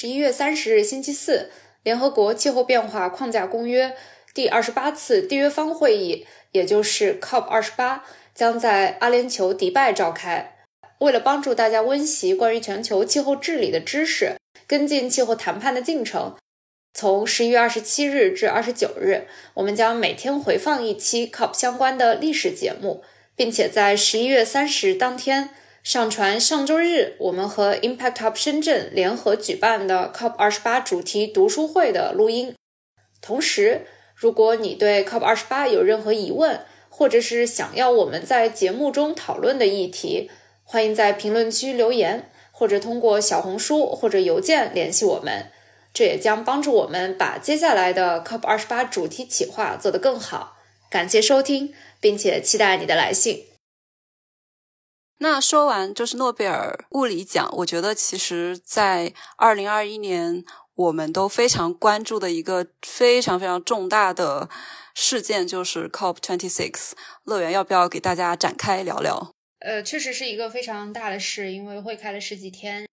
十一月三十日星期四，联合国气候变化框架公约第二十八次缔约方会议，也就是 COP 二十八，将在阿联酋迪拜召开。为了帮助大家温习关于全球气候治理的知识，跟进气候谈判的进程，从十一月二十七日至二十九日，我们将每天回放一期 COP 相关的历史节目，并且在十一月三十日当天。上传上周日我们和 Impact Hub 深圳联合举办的 COP 二十八主题读书会的录音。同时，如果你对 COP 二十八有任何疑问，或者是想要我们在节目中讨论的议题，欢迎在评论区留言，或者通过小红书或者邮件联系我们。这也将帮助我们把接下来的 COP 二十八主题企划做得更好。感谢收听，并且期待你的来信。那说完就是诺贝尔物理奖，我觉得其实，在二零二一年，我们都非常关注的一个非常非常重大的事件，就是 COP twenty six。乐园要不要给大家展开聊聊？呃，确实是一个非常大的事，因为会开了十几天，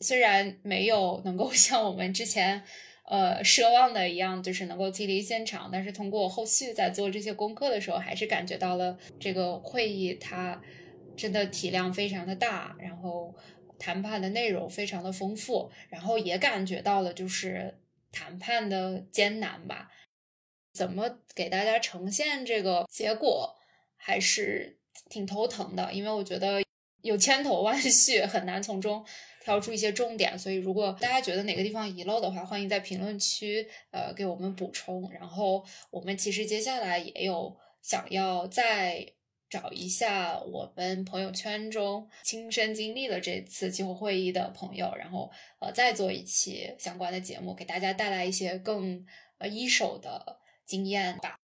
虽然没有能够 像我们之前呃奢望的一样，就是能够亲临现场，但是通过后续在做这些功课的时候，还是感觉到了这个会议它。真的体量非常的大，然后谈判的内容非常的丰富，然后也感觉到了就是谈判的艰难吧。怎么给大家呈现这个结果，还是挺头疼的，因为我觉得有千头万绪，很难从中挑出一些重点。所以如果大家觉得哪个地方遗漏的话，欢迎在评论区呃给我们补充。然后我们其实接下来也有想要在。找一下我们朋友圈中亲身经历了这次气候会议的朋友，然后呃再做一期相关的节目，给大家带来一些更呃一手的经验吧。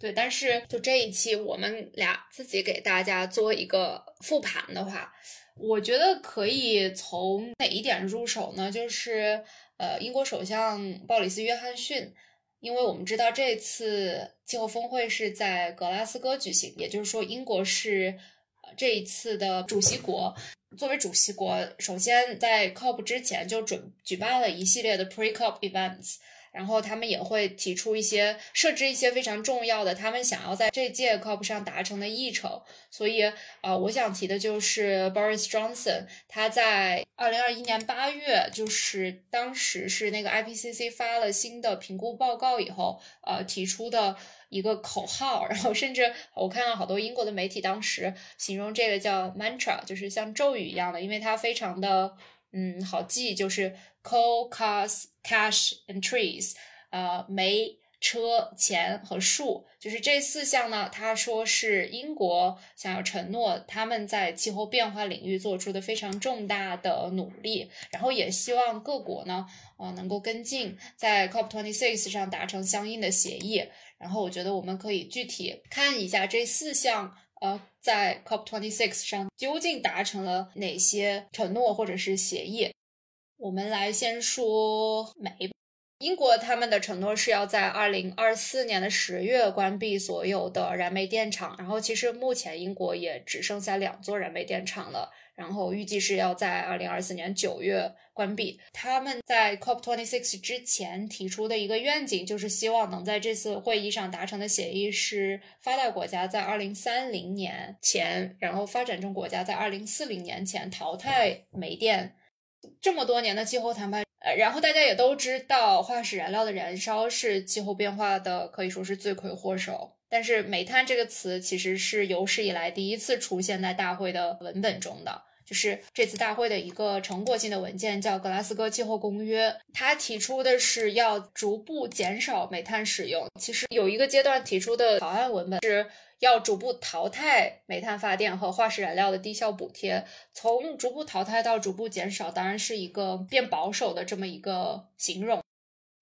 对，但是就这一期我们俩自己给大家做一个复盘的话，我觉得可以从哪一点入手呢？就是呃英国首相鲍里斯·约翰逊。因为我们知道这次气候峰会是在格拉斯哥举行，也就是说英国是这一次的主席国。作为主席国，首先在 COP 之前就准举办了一系列的 Pre-COP events。然后他们也会提出一些设置一些非常重要的，他们想要在这届 COP 上达成的议程。所以，呃，我想提的就是 Boris Johnson，他在二零二一年八月，就是当时是那个 IPCC 发了新的评估报告以后，呃，提出的一个口号。然后，甚至我看到好多英国的媒体当时形容这个叫 mantra，就是像咒语一样的，因为它非常的。嗯，好记，就是 coal, cars, cash and trees，呃，煤、车、钱和树，就是这四项呢。他说是英国想要承诺他们在气候变化领域做出的非常重大的努力，然后也希望各国呢，呃，能够跟进，在 COP twenty six 上达成相应的协议。然后我觉得我们可以具体看一下这四项。呃，在 COP26 上究竟达成了哪些承诺或者是协议？我们来先说煤。英国他们的承诺是要在二零二四年的十月关闭所有的燃煤电厂，然后其实目前英国也只剩下两座燃煤电厂了。然后预计是要在二零二四年九月关闭。他们在 COP twenty six 之前提出的一个愿景，就是希望能在这次会议上达成的协议是发达国家在二零三零年前，然后发展中国家在二零四零年前淘汰煤电。这么多年的气候谈判，呃，然后大家也都知道，化石燃料的燃烧是气候变化的可以说是罪魁祸首。但是煤炭这个词其实是有史以来第一次出现在大会的文本中的，就是这次大会的一个成果性的文件，叫《格拉斯哥气候公约》。它提出的是要逐步减少煤炭使用。其实有一个阶段提出的草案文本是要逐步淘汰煤炭发电和化石燃料的低效补贴。从逐步淘汰到逐步减少，当然是一个变保守的这么一个形容。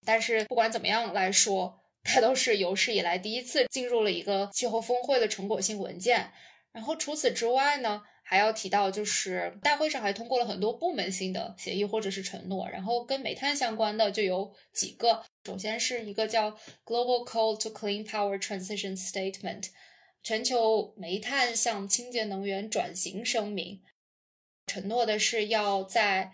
但是不管怎么样来说。它都是有史以来第一次进入了一个气候峰会的成果性文件。然后除此之外呢，还要提到就是大会上还通过了很多部门性的协议或者是承诺。然后跟煤炭相关的就有几个，首先是一个叫 Global Coal to Clean Power Transition Statement，全球煤炭向清洁能源转型声明，承诺的是要在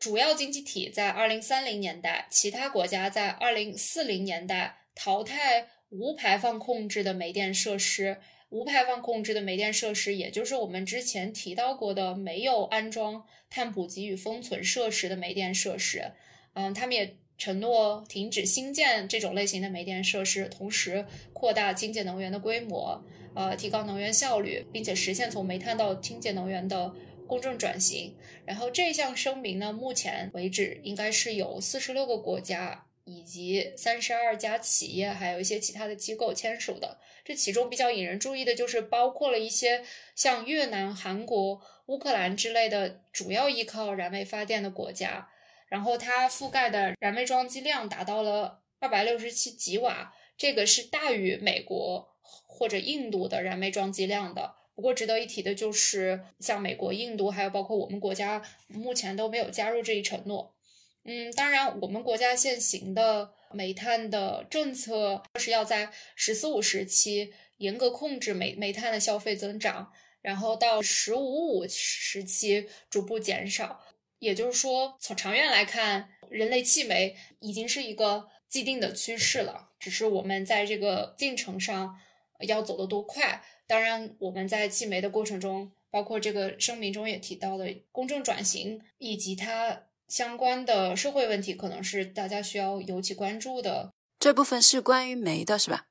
主要经济体在二零三零年代，其他国家在二零四零年代淘汰无排放控制的煤电设施。无排放控制的煤电设施，也就是我们之前提到过的没有安装碳捕集与封存设施的煤电设施。嗯，他们也承诺停止新建这种类型的煤电设施，同时扩大清洁能源的规模，呃，提高能源效率，并且实现从煤炭到清洁能源的公正转型。然后这项声明呢，目前为止应该是有四十六个国家以及三十二家企业，还有一些其他的机构签署的。这其中比较引人注意的就是包括了一些像越南、韩国、乌克兰之类的主要依靠燃煤发电的国家，然后它覆盖的燃煤装机量达到了二百六十七吉瓦，这个是大于美国或者印度的燃煤装机量的。不过值得一提的就是，像美国、印度还有包括我们国家，目前都没有加入这一承诺。嗯，当然，我们国家现行的煤炭的政策是要在“十四五”时期严格控制煤煤炭的消费增长，然后到“十五五”时期逐步减少。也就是说，从长远来看，人类弃煤已经是一个既定的趋势了，只是我们在这个进程上要走得多快。当然，我们在弃煤的过程中，包括这个声明中也提到的公正转型以及它。相关的社会问题可能是大家需要尤其关注的。这部分是关于煤的，是吧？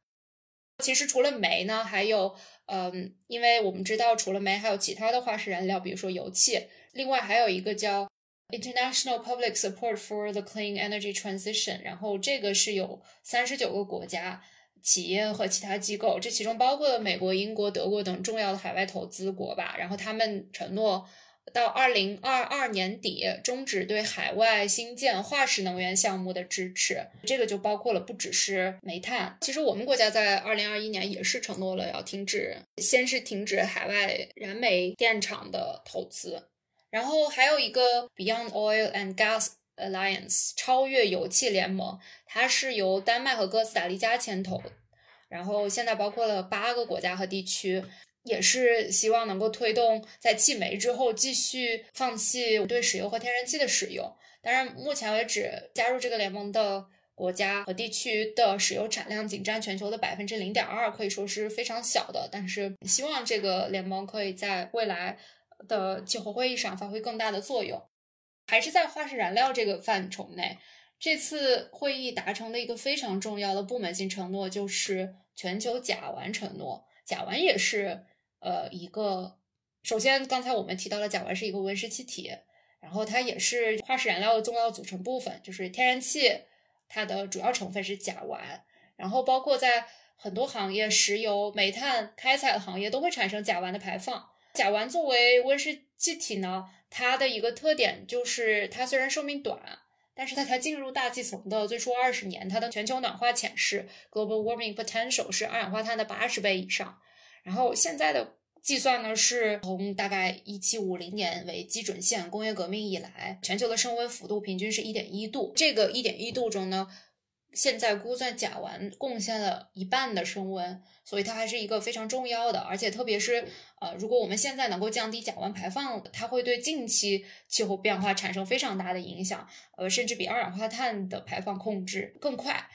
其实除了煤呢，还有，嗯，因为我们知道除了煤，还有其他的化石燃料，比如说油气。另外还有一个叫 International Public Support for the Clean Energy Transition，然后这个是有三十九个国家、企业和其他机构，这其中包括了美国、英国、德国等重要的海外投资国吧。然后他们承诺。到二零二二年底终止对海外新建化石能源项目的支持，这个就包括了不只是煤炭。其实我们国家在二零二一年也是承诺了要停止，先是停止海外燃煤电厂的投资，然后还有一个 Beyond Oil and Gas Alliance 超越油气联盟，它是由丹麦和哥斯达黎加牵头，然后现在包括了八个国家和地区。也是希望能够推动在弃煤之后继续放弃对石油和天然气的使用。当然，目前为止加入这个联盟的国家和地区的石油产量仅占全球的百分之零点二，可以说是非常小的。但是希望这个联盟可以在未来的气候会议上发挥更大的作用。还是在化石燃料这个范畴内，这次会议达成的一个非常重要的部门性承诺就是全球甲烷承诺。甲烷也是。呃，一个首先，刚才我们提到了甲烷是一个温室气体，然后它也是化石燃料的重要组成部分，就是天然气，它的主要成分是甲烷，然后包括在很多行业，石油、煤炭开采的行业都会产生甲烷的排放。甲烷作为温室气体呢，它的一个特点就是它虽然寿命短，但是在它进入大气层的最初二十年，它的全球暖化潜势 （global warming potential） 是二氧化碳的八十倍以上。然后现在的计算呢，是从大概一七五零年为基准线，工业革命以来，全球的升温幅度平均是一点一度。这个一点一度中呢，现在估算甲烷贡献了一半的升温，所以它还是一个非常重要的。而且特别是呃，如果我们现在能够降低甲烷排放，它会对近期气候变化产生非常大的影响，呃，甚至比二氧化碳的排放控制更快。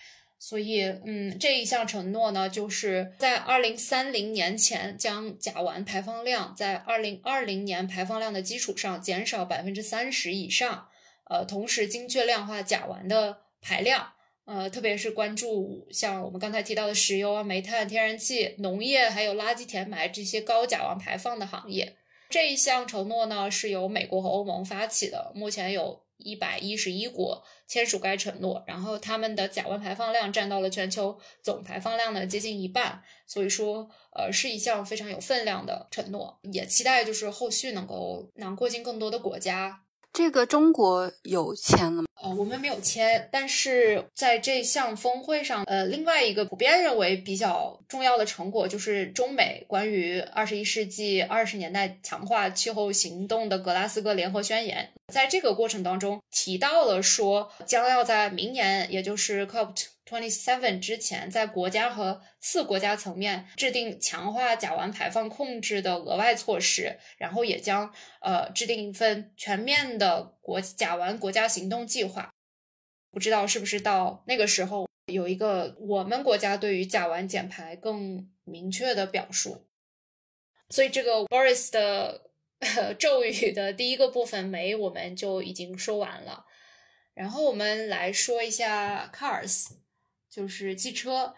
所以，嗯，这一项承诺呢，就是在二零三零年前将甲烷排放量在二零二零年排放量的基础上减少百分之三十以上，呃，同时精确量化甲烷的排量，呃，特别是关注像我们刚才提到的石油啊、煤炭、天然气、农业还有垃圾填埋这些高甲烷排放的行业。这一项承诺呢，是由美国和欧盟发起的，目前有。一百一十一国签署该承诺，然后他们的甲烷排放量占到了全球总排放量的接近一半，所以说，呃，是一项非常有分量的承诺，也期待就是后续能够囊括进更多的国家。这个中国有签了吗？呃，我们没有签，但是在这项峰会上，呃，另外一个普遍认为比较重要的成果就是中美关于二十一世纪二十年代强化气候行动的格拉斯哥联合宣言，在这个过程当中提到了说，将要在明年，也就是 COP。Twenty seven 之前，在国家和次国家层面制定强化甲烷排放控制的额外措施，然后也将呃制定一份全面的国甲烷国家行动计划。不知道是不是到那个时候有一个我们国家对于甲烷减排更明确的表述。所以这个 Boris 的咒语的第一个部分没我们就已经说完了。然后我们来说一下 Cars，就是汽车。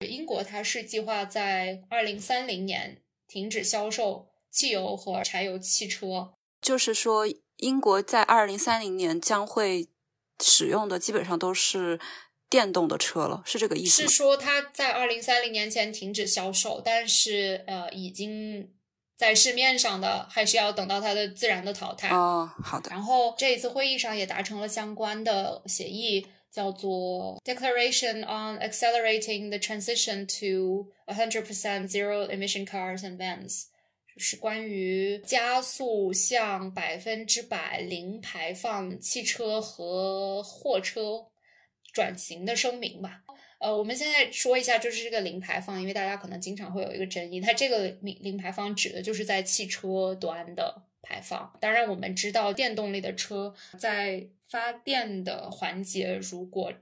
英国它是计划在二零三零年停止销售汽油和柴油汽车，就是说英国在二零三零年将会使用的基本上都是电动的车了，是这个意思是说它在二零三零年前停止销售，但是呃已经在市面上的还是要等到它的自然的淘汰哦。好的。然后这一次会议上也达成了相关的协议。叫做 Declaration on Accelerating the Transition to 100% Zero Emission Cars and Vans，就是关于加速向百分之百零排放汽车和货车转型的声明吧。呃，我们现在说一下，就是这个零排放，因为大家可能经常会有一个争议，它这个零零排放指的就是在汽车端的排放。当然，我们知道电动力的车在发电的环节，如果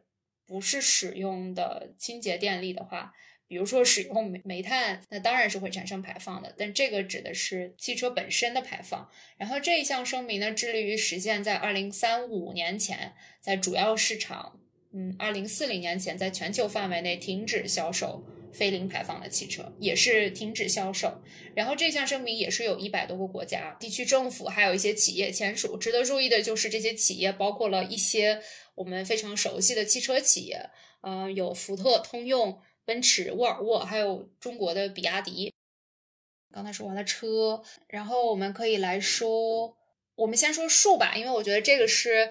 不是使用的清洁电力的话，比如说使用煤煤炭，那当然是会产生排放的。但这个指的是汽车本身的排放。然后这一项声明呢，致力于实现在二零三五年前，在主要市场，嗯，二零四零年前，在全球范围内停止销售。非零排放的汽车也是停止销售，然后这项声明也是有一百多个国家、地区政府，还有一些企业签署。值得注意的就是这些企业包括了一些我们非常熟悉的汽车企业，嗯，有福特、通用、奔驰、沃尔沃，还有中国的比亚迪。刚才说完了车，然后我们可以来说，我们先说树吧，因为我觉得这个是。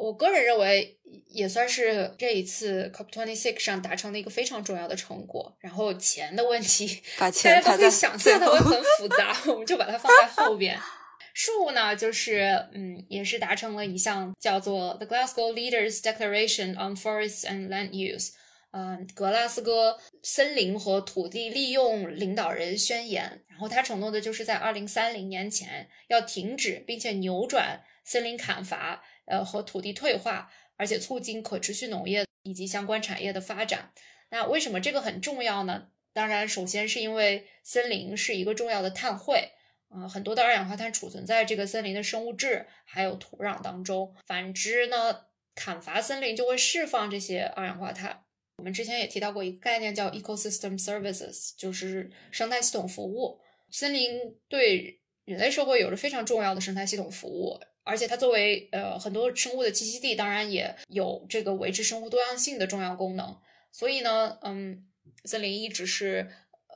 我个人认为也算是这一次 COP26 上达成的一个非常重要的成果。然后钱的问题，大家都可以想象它会很复杂，我们就把它放在后边。树呢，就是嗯，也是达成了一项叫做 The Glasgow Leaders Declaration on Forests and Land Use，嗯，格拉斯哥森林和土地利用领导人宣言。然后他承诺的就是在二零三零年前要停止并且扭转森林砍伐。呃，和土地退化，而且促进可持续农业以及相关产业的发展。那为什么这个很重要呢？当然，首先是因为森林是一个重要的碳汇，啊，很多的二氧化碳储存在这个森林的生物质还有土壤当中。反之呢，砍伐森林就会释放这些二氧化碳。我们之前也提到过一个概念叫 ecosystem services，就是生态系统服务。森林对人类社会有着非常重要的生态系统服务。而且它作为呃很多生物的栖息地，当然也有这个维持生物多样性的重要功能。所以呢，嗯，森林一直是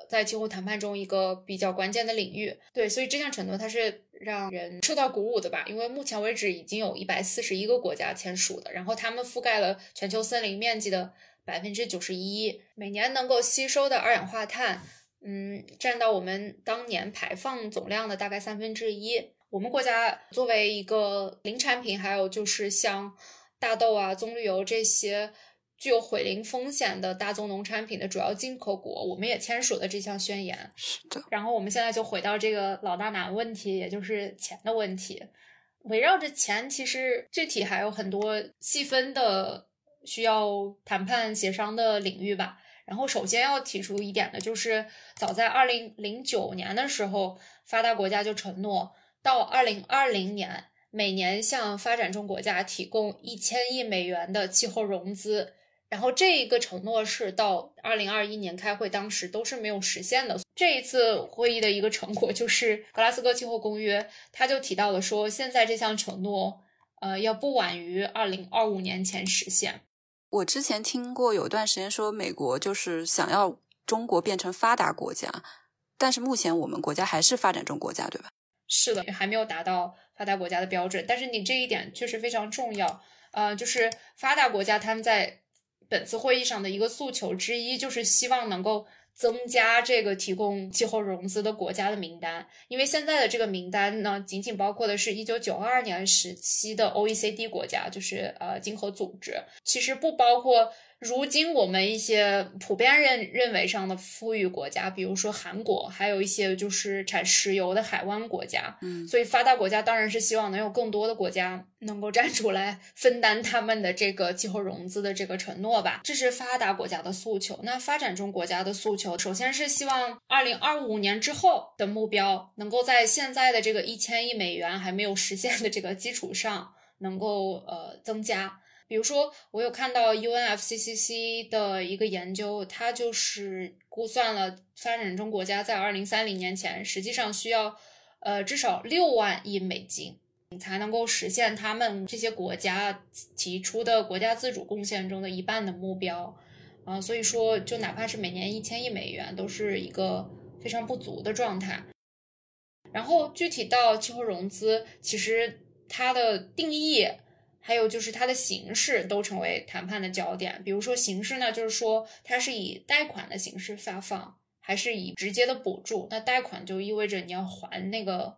在气候谈判中一个比较关键的领域。对，所以这项承诺它是让人受到鼓舞的吧？因为目前为止已经有一百四十一个国家签署的，然后他们覆盖了全球森林面积的百分之九十一，每年能够吸收的二氧化碳，嗯，占到我们当年排放总量的大概三分之一。我们国家作为一个零产品，还有就是像大豆啊、棕榈油这些具有毁林风险的大宗农产品的主要进口国，我们也签署了这项宣言。是的。然后我们现在就回到这个老大难问题，也就是钱的问题。围绕着钱，其实具体还有很多细分的需要谈判协商的领域吧。然后首先要提出一点的就是，早在二零零九年的时候，发达国家就承诺。到二零二零年，每年向发展中国家提供一千亿美元的气候融资，然后这一个承诺是到二零二一年开会，当时都是没有实现的。这一次会议的一个成果就是格拉斯哥气候公约，他就提到了说，现在这项承诺，呃，要不晚于二零二五年前实现。我之前听过有段时间说，美国就是想要中国变成发达国家，但是目前我们国家还是发展中国家，对吧？是的，还没有达到发达国家的标准，但是你这一点确实非常重要。呃，就是发达国家他们在本次会议上的一个诉求之一，就是希望能够增加这个提供气候融资的国家的名单，因为现在的这个名单呢，仅仅包括的是一九九二年时期的 OECD 国家，就是呃经合组织，其实不包括。如今我们一些普遍认认为上的富裕国家，比如说韩国，还有一些就是产石油的海湾国家，嗯，所以发达国家当然是希望能有更多的国家能够站出来分担他们的这个气候融资的这个承诺吧。这是发达国家的诉求。那发展中国家的诉求，首先是希望二零二五年之后的目标能够在现在的这个一千亿美元还没有实现的这个基础上，能够呃增加。比如说，我有看到 UNFCCC 的一个研究，它就是估算了发展中国家在二零三零年前，实际上需要呃至少六万亿美金，才能够实现他们这些国家提出的国家自主贡献中的一半的目标啊。所以说，就哪怕是每年一千亿美元，都是一个非常不足的状态。然后具体到气候融资，其实它的定义。还有就是它的形式都成为谈判的焦点。比如说形式呢，就是说它是以贷款的形式发放，还是以直接的补助？那贷款就意味着你要还那个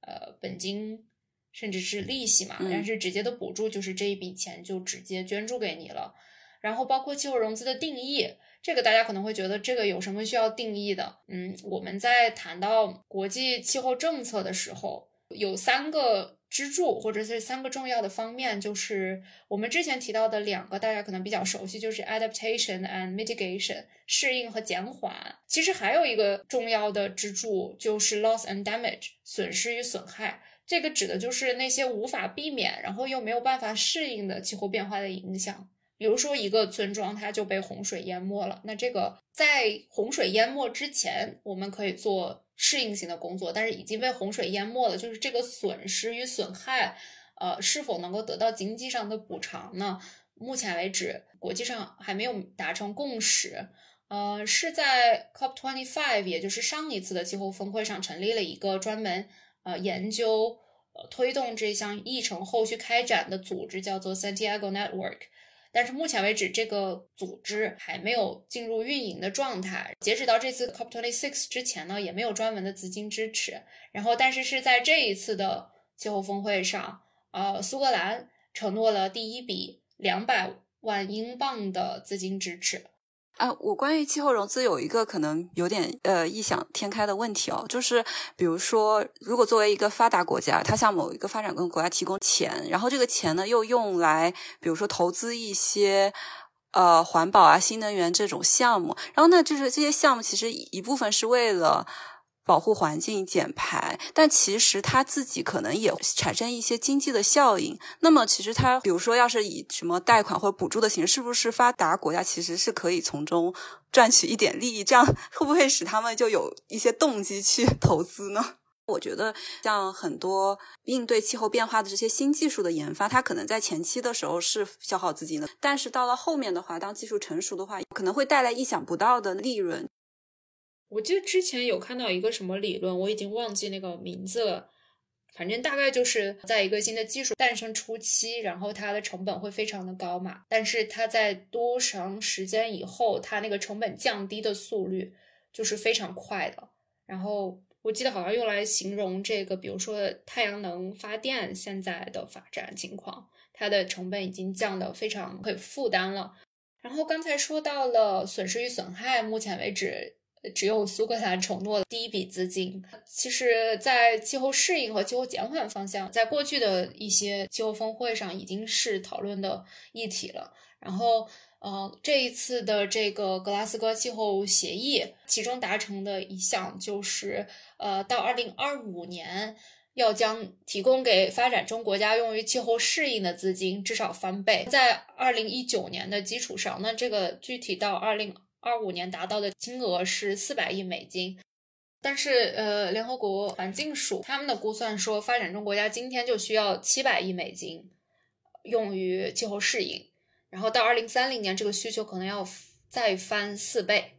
呃本金，甚至是利息嘛。但是直接的补助就是这一笔钱就直接捐助给你了。然后包括气候融资的定义，这个大家可能会觉得这个有什么需要定义的？嗯，我们在谈到国际气候政策的时候，有三个。支柱或者是三个重要的方面，就是我们之前提到的两个，大家可能比较熟悉，就是 adaptation and mitigation 适应和减缓。其实还有一个重要的支柱就是 loss and damage 损失与损害。这个指的就是那些无法避免，然后又没有办法适应的气候变化的影响。比如说一个村庄它就被洪水淹没了，那这个在洪水淹没之前，我们可以做。适应性的工作，但是已经被洪水淹没了。就是这个损失与损害，呃，是否能够得到经济上的补偿呢？目前为止，国际上还没有达成共识。呃，是在 COP25，也就是上一次的气候峰会上，成立了一个专门呃研究、呃推动这项议程后续开展的组织，叫做 Santiago Network。但是目前为止，这个组织还没有进入运营的状态。截止到这次 COP26 之前呢，也没有专门的资金支持。然后，但是是在这一次的气候峰会上，呃，苏格兰承诺了第一笔两百万英镑的资金支持。啊，我关于气候融资有一个可能有点呃异想天开的问题哦，就是比如说，如果作为一个发达国家，它向某一个发展中国家提供钱，然后这个钱呢又用来，比如说投资一些呃环保啊、新能源这种项目，然后呢，就是这些项目其实一部分是为了。保护环境、减排，但其实它自己可能也产生一些经济的效应。那么，其实它比如说，要是以什么贷款或者补助的形式，是不是发达国家其实是可以从中赚取一点利益？这样 会不会使他们就有一些动机去 投资呢？我觉得，像很多应对气候变化的这些新技术的研发，它可能在前期的时候是消耗资金的，但是到了后面的话，当技术成熟的话，可能会带来意想不到的利润。我记得之前有看到一个什么理论，我已经忘记那个名字了。反正大概就是在一个新的技术诞生初期，然后它的成本会非常的高嘛。但是它在多长时间以后，它那个成本降低的速率就是非常快的。然后我记得好像用来形容这个，比如说太阳能发电现在的发展情况，它的成本已经降得非常可以负担了。然后刚才说到了损失与损害，目前为止。只有苏格兰承诺了第一笔资金。其实，在气候适应和气候减缓方向，在过去的一些气候峰会上已经是讨论的议题了。然后，呃，这一次的这个格拉斯哥气候协议，其中达成的一项就是，呃，到二零二五年要将提供给发展中国家用于气候适应的资金至少翻倍，在二零一九年的基础上，那这个具体到二零。二五年达到的金额是四百亿美金，但是呃，联合国环境署他们的估算说，发展中国家今天就需要七百亿美金用于气候适应，然后到二零三零年这个需求可能要再翻四倍，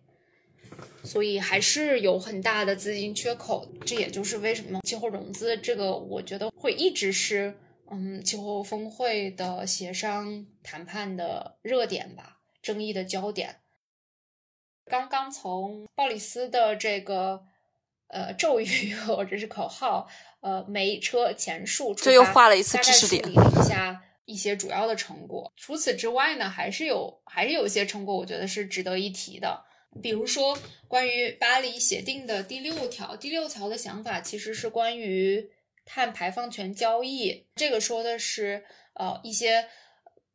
所以还是有很大的资金缺口。这也就是为什么气候融资这个，我觉得会一直是嗯气候峰会的协商谈判的热点吧，争议的焦点。刚刚从鲍里斯的这个呃咒语或者是口号，呃，煤车前述，这又画了一次知识点。一下一些主要的成果。除此之外呢，还是有还是有一些成果，我觉得是值得一提的。比如说，关于巴黎协定的第六条，第六条的想法其实是关于碳排放权交易。这个说的是，呃，一些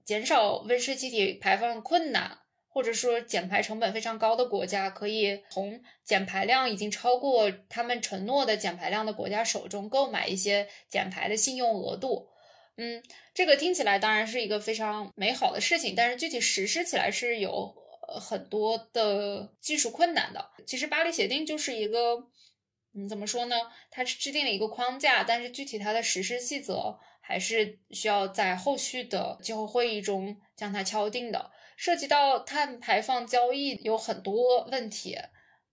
减少温室气体排放困难，或者说减排成本非常高的国家，可以从减排量已经超过他们承诺的减排量的国家手中购买一些减排的信用额度。嗯，这个听起来当然是一个非常美好的事情，但是具体实施起来是有。很多的技术困难的，其实巴黎协定就是一个，嗯，怎么说呢？它是制定了一个框架，但是具体它的实施细则还是需要在后续的气候会议中将它敲定的。涉及到碳排放交易有很多问题，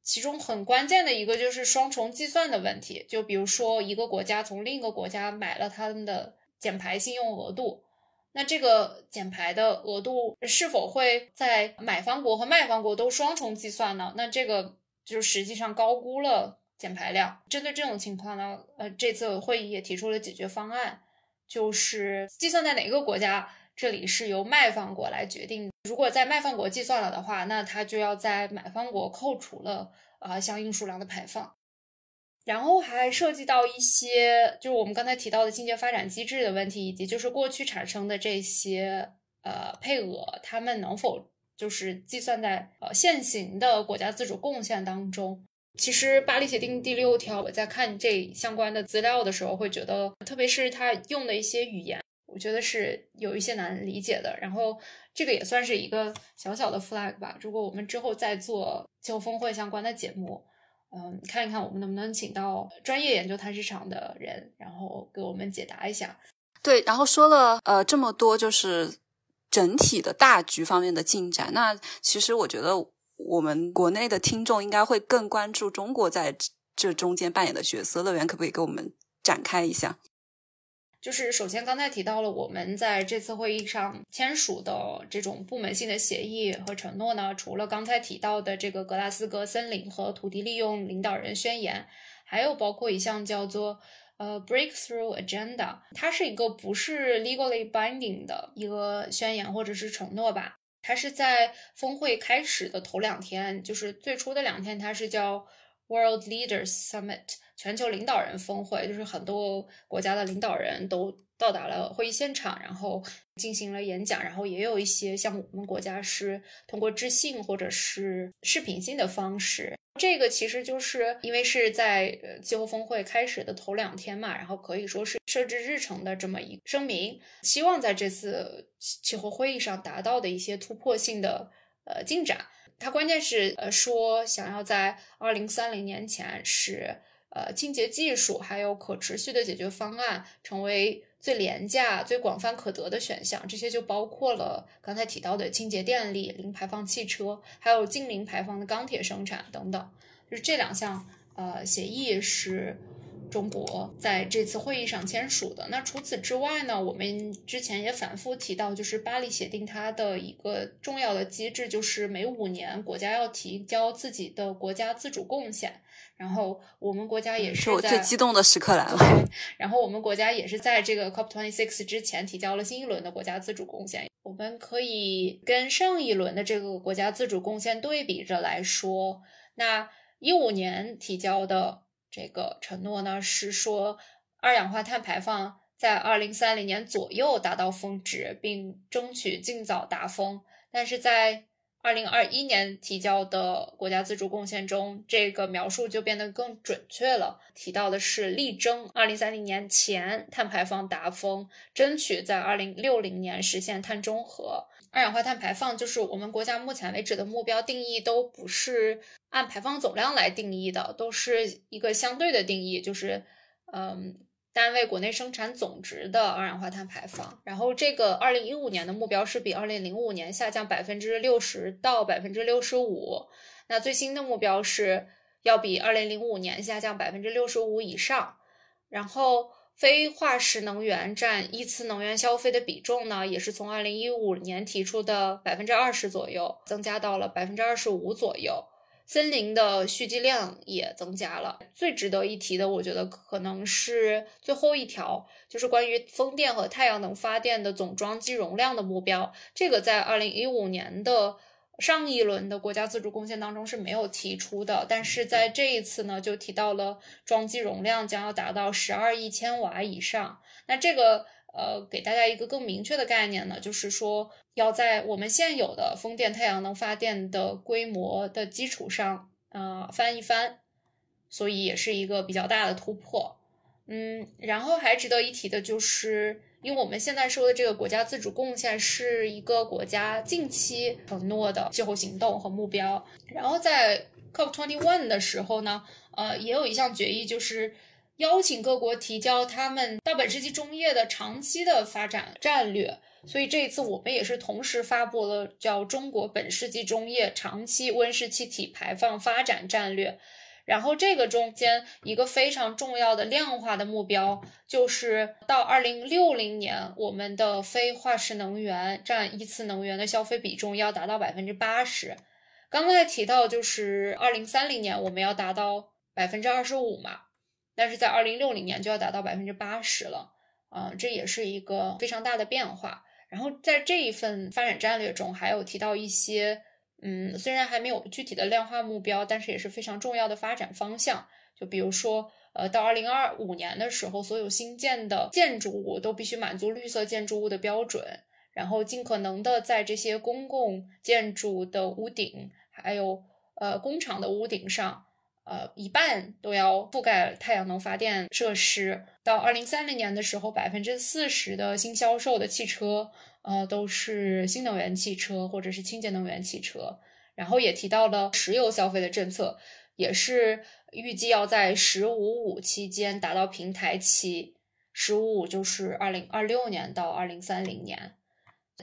其中很关键的一个就是双重计算的问题。就比如说，一个国家从另一个国家买了他们的减排信用额度。那这个减排的额度是否会在买方国和卖方国都双重计算呢？那这个就实际上高估了减排量。针对这种情况呢，呃，这次会议也提出了解决方案，就是计算在哪个国家，这里是由卖方国来决定。如果在卖方国计算了的话，那它就要在买方国扣除了啊相应数量的排放。然后还涉及到一些，就是我们刚才提到的清洁发展机制的问题，以及就是过去产生的这些呃配额，他们能否就是计算在呃现行的国家自主贡献当中？其实巴黎协定第六条，我在看这相关的资料的时候，会觉得，特别是他用的一些语言，我觉得是有一些难理解的。然后这个也算是一个小小的 flag 吧。如果我们之后再做气候峰会相关的节目。嗯，看一看我们能不能请到专业研究碳市场的人，然后给我们解答一下。对，然后说了呃这么多，就是整体的大局方面的进展。那其实我觉得我们国内的听众应该会更关注中国在这中间扮演的角色。乐园可不可以给我们展开一下？就是首先刚才提到了我们在这次会议上签署的这种部门性的协议和承诺呢，除了刚才提到的这个格拉斯哥森林和土地利用领导人宣言，还有包括一项叫做呃 Breakthrough Agenda，它是一个不是 legally binding 的一个宣言或者是承诺吧，它是在峰会开始的头两天，就是最初的两天，它是叫 World Leaders Summit。全球领导人峰会就是很多国家的领导人都到达了会议现场，然后进行了演讲，然后也有一些像我们国家是通过致信或者是视频性的方式。这个其实就是因为是在气候峰会开始的头两天嘛，然后可以说是设置日程的这么一声明，希望在这次气候会议上达到的一些突破性的呃进展。它关键是呃说想要在二零三零年前使。呃，清洁技术还有可持续的解决方案成为最廉价、最广泛可得的选项。这些就包括了刚才提到的清洁电力、零排放汽车，还有近零排放的钢铁生产等等。就是这两项呃协议是中国在这次会议上签署的。那除此之外呢，我们之前也反复提到，就是巴黎协定它的一个重要的机制，就是每五年国家要提交自己的国家自主贡献。然后我们国家也是我最激动的时刻来了。然后我们国家也是在这个 COP26 之前提交了新一轮的国家自主贡献。我们可以跟上一轮的这个国家自主贡献对比着来说，那一五年提交的这个承诺呢，是说二氧化碳排放在二零三零年左右达到峰值，并争取尽早达峰。但是在二零二一年提交的国家自主贡献中，这个描述就变得更准确了。提到的是力争二零三零年前碳排放达峰，争取在二零六零年实现碳中和。二氧化碳排放就是我们国家目前为止的目标定义，都不是按排放总量来定义的，都是一个相对的定义，就是嗯。单位国内生产总值的二氧化碳排放，然后这个二零一五年的目标是比二零零五年下降百分之六十到百分之六十五，那最新的目标是要比二零零五年下降百分之六十五以上，然后非化石能源占一次能源消费的比重呢，也是从二零一五年提出的百分之二十左右，增加到了百分之二十五左右。森林的蓄积量也增加了。最值得一提的，我觉得可能是最后一条，就是关于风电和太阳能发电的总装机容量的目标。这个在二零一五年的上一轮的国家自主贡献当中是没有提出的，但是在这一次呢，就提到了装机容量将要达到十二亿千瓦以上。那这个。呃，给大家一个更明确的概念呢，就是说要在我们现有的风电、太阳能发电的规模的基础上，呃，翻一番，所以也是一个比较大的突破。嗯，然后还值得一提的就是，因为我们现在说的这个国家自主贡献是一个国家近期承诺的气候行动和目标。然后在 COP twenty one 的时候呢，呃，也有一项决议就是。邀请各国提交他们到本世纪中叶的长期的发展战略，所以这一次我们也是同时发布了叫《中国本世纪中叶长期温室气体排放发展战略》。然后这个中间一个非常重要的量化的目标，就是到二零六零年，我们的非化石能源占一次能源的消费比重要达到百分之八十。刚才提到就是二零三零年我们要达到百分之二十五嘛。但是在二零六零年就要达到百分之八十了，啊，这也是一个非常大的变化。然后在这一份发展战略中，还有提到一些，嗯，虽然还没有具体的量化目标，但是也是非常重要的发展方向。就比如说，呃，到二零二五年的时候，所有新建的建筑物都必须满足绿色建筑物的标准，然后尽可能的在这些公共建筑的屋顶，还有呃工厂的屋顶上。呃，一半都要覆盖太阳能发电设施。到二零三零年的时候，百分之四十的新销售的汽车，呃，都是新能源汽车或者是清洁能源汽车。然后也提到了石油消费的政策，也是预计要在“十五五”期间达到平台期，“十五五”就是二零二六年到二零三零年。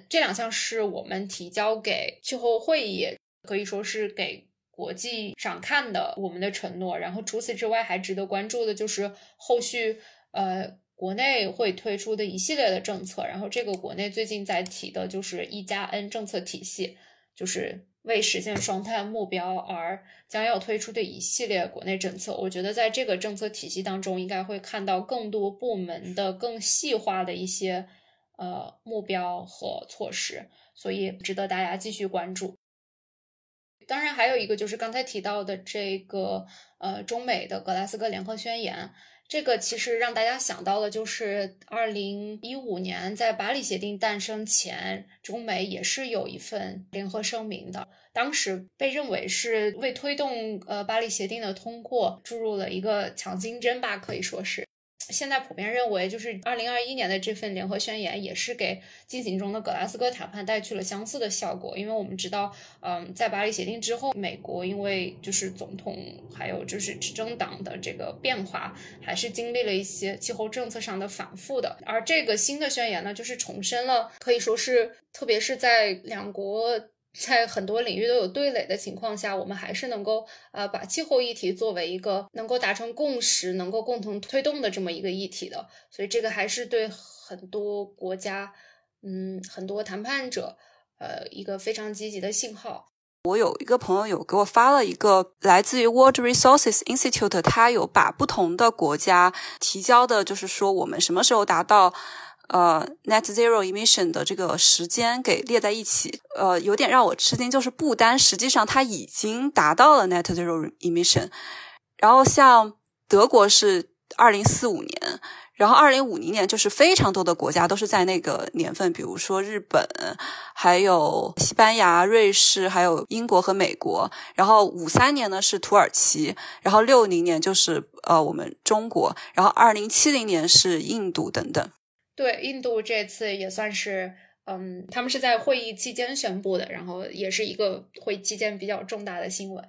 这两项是我们提交给气候会议，可以说是给。国际上看的我们的承诺，然后除此之外还值得关注的就是后续呃国内会推出的一系列的政策，然后这个国内最近在提的就是一加 N 政策体系，就是为实现双碳目标而将要推出的一系列国内政策。我觉得在这个政策体系当中，应该会看到更多部门的更细化的一些呃目标和措施，所以值得大家继续关注。当然，还有一个就是刚才提到的这个，呃，中美的格拉斯哥联合宣言，这个其实让大家想到的就是二零一五年在巴黎协定诞生前，中美也是有一份联合声明的，当时被认为是为推动呃巴黎协定的通过注入了一个强心针吧，可以说是。现在普遍认为，就是二零二一年的这份联合宣言也是给进行中的格拉斯哥谈判带去了相似的效果。因为我们知道，嗯，在巴黎协定之后，美国因为就是总统还有就是执政党的这个变化，还是经历了一些气候政策上的反复的。而这个新的宣言呢，就是重申了，可以说是，特别是在两国。在很多领域都有对垒的情况下，我们还是能够呃把气候议题作为一个能够达成共识、能够共同推动的这么一个议题的，所以这个还是对很多国家，嗯，很多谈判者，呃，一个非常积极的信号。我有一个朋友有给我发了一个来自于 World Resources Institute，他有把不同的国家提交的，就是说我们什么时候达到。呃，net zero emission 的这个时间给列在一起，呃，有点让我吃惊，就是不丹实际上它已经达到了 net zero emission，然后像德国是二零四五年，然后二零五零年就是非常多的国家都是在那个年份，比如说日本，还有西班牙、瑞士，还有英国和美国，然后五三年呢是土耳其，然后六零年就是呃我们中国，然后二零七零年是印度等等。对，印度这次也算是，嗯，他们是在会议期间宣布的，然后也是一个会期间比较重大的新闻。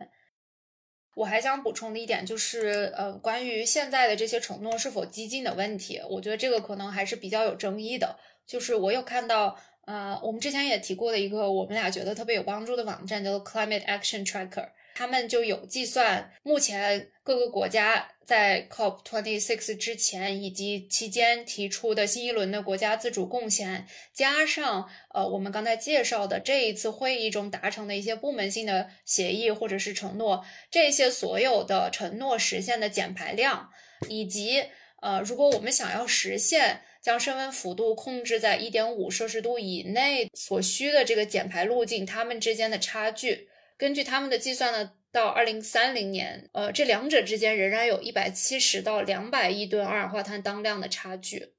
我还想补充的一点就是，呃，关于现在的这些承诺是否激进的问题，我觉得这个可能还是比较有争议的。就是我有看到，呃，我们之前也提过的一个我们俩觉得特别有帮助的网站，叫做 Climate Action Tracker。他们就有计算，目前各个国家在 COP twenty six 之前以及期间提出的新一轮的国家自主贡献，加上呃我们刚才介绍的这一次会议中达成的一些部门性的协议或者是承诺，这些所有的承诺实现的减排量，以及呃如果我们想要实现将升温幅度控制在一点五摄氏度以内所需的这个减排路径，它们之间的差距。根据他们的计算呢，到二零三零年，呃，这两者之间仍然有一百七十到两百亿吨二氧化碳当量的差距。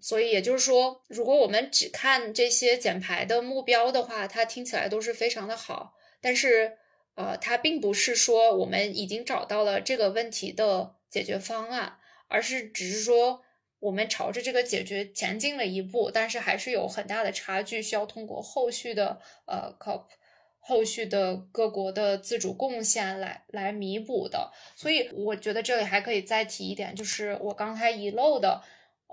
所以也就是说，如果我们只看这些减排的目标的话，它听起来都是非常的好。但是，呃，它并不是说我们已经找到了这个问题的解决方案，而是只是说我们朝着这个解决前进了一步，但是还是有很大的差距，需要通过后续的呃 COP。后续的各国的自主贡献来来弥补的，所以我觉得这里还可以再提一点，就是我刚才遗漏的，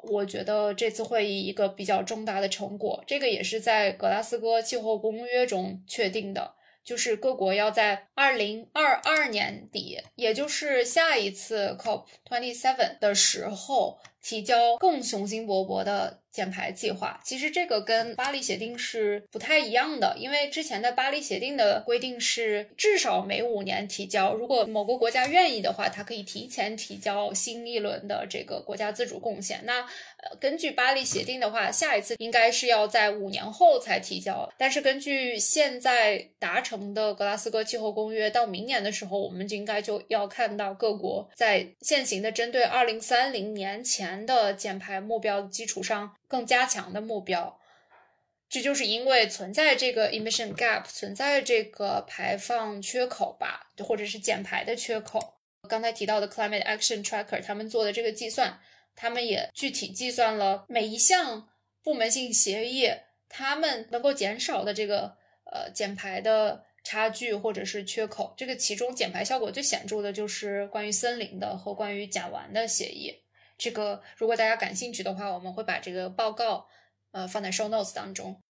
我觉得这次会议一个比较重大的成果，这个也是在格拉斯哥气候公约中确定的，就是各国要在二零二二年底，也就是下一次 COP twenty seven 的时候，提交更雄心勃勃的。减排计划其实这个跟巴黎协定是不太一样的，因为之前的巴黎协定的规定是至少每五年提交，如果某个国家愿意的话，它可以提前提交新一轮的这个国家自主贡献。那呃，根据巴黎协定的话，下一次应该是要在五年后才提交。但是根据现在达成的格拉斯哥气候公约，到明年的时候，我们就应该就要看到各国在现行的针对二零三零年前的减排目标基础上。更加强的目标，这就是因为存在这个 emission gap，存在这个排放缺口吧，或者是减排的缺口。刚才提到的 Climate Action Tracker，他们做的这个计算，他们也具体计算了每一项部门性协议，他们能够减少的这个呃减排的差距或者是缺口。这个其中减排效果最显著的就是关于森林的和关于甲烷的协议。这个如果大家感兴趣的话，我们会把这个报告呃放在 show notes 当中。